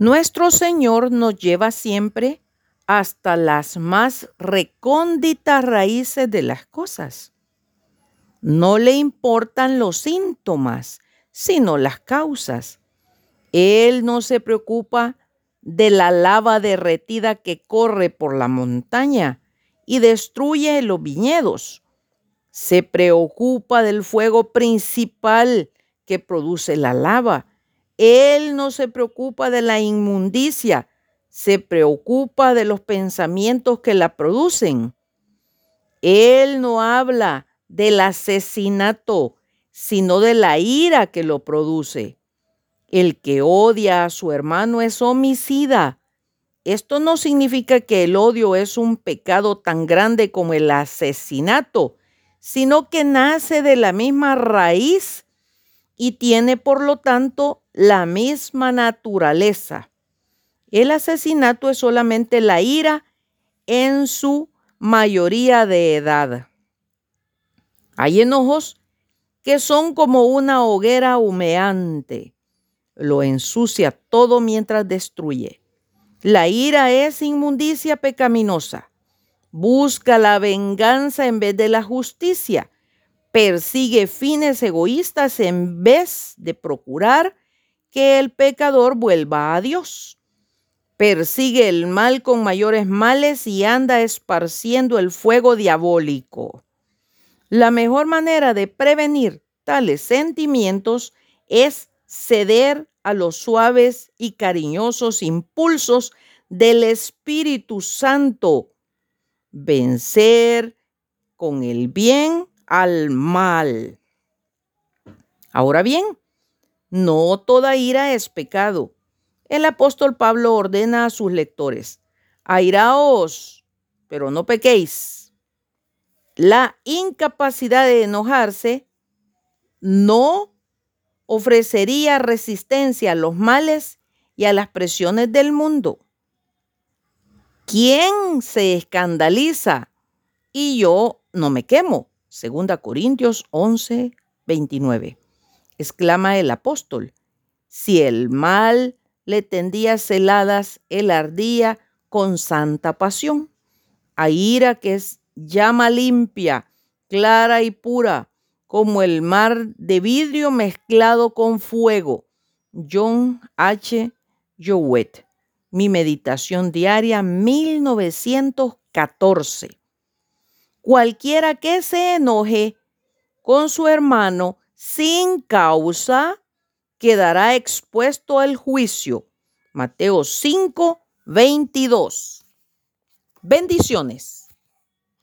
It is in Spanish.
Nuestro Señor nos lleva siempre hasta las más recónditas raíces de las cosas. No le importan los síntomas, sino las causas. Él no se preocupa de la lava derretida que corre por la montaña y destruye los viñedos. Se preocupa del fuego principal que produce la lava. Él no se preocupa de la inmundicia, se preocupa de los pensamientos que la producen. Él no habla del asesinato, sino de la ira que lo produce. El que odia a su hermano es homicida. Esto no significa que el odio es un pecado tan grande como el asesinato, sino que nace de la misma raíz y tiene por lo tanto la misma naturaleza. El asesinato es solamente la ira en su mayoría de edad. Hay enojos que son como una hoguera humeante. Lo ensucia todo mientras destruye. La ira es inmundicia pecaminosa. Busca la venganza en vez de la justicia. Persigue fines egoístas en vez de procurar que el pecador vuelva a Dios persigue el mal con mayores males y anda esparciendo el fuego diabólico. La mejor manera de prevenir tales sentimientos es ceder a los suaves y cariñosos impulsos del Espíritu Santo, vencer con el bien al mal. Ahora bien, no toda ira es pecado el apóstol Pablo ordena a sus lectores, airaos, pero no pequéis. La incapacidad de enojarse no ofrecería resistencia a los males y a las presiones del mundo. ¿Quién se escandaliza? Y yo no me quemo. Segunda Corintios 11, 29. Exclama el apóstol. Si el mal le tendía celadas, él ardía con santa pasión. A ira que es llama limpia, clara y pura, como el mar de vidrio mezclado con fuego. John H. Jowett. Mi meditación diaria 1914. Cualquiera que se enoje con su hermano sin causa quedará expuesto al juicio. Mateo 5, 22. Bendiciones.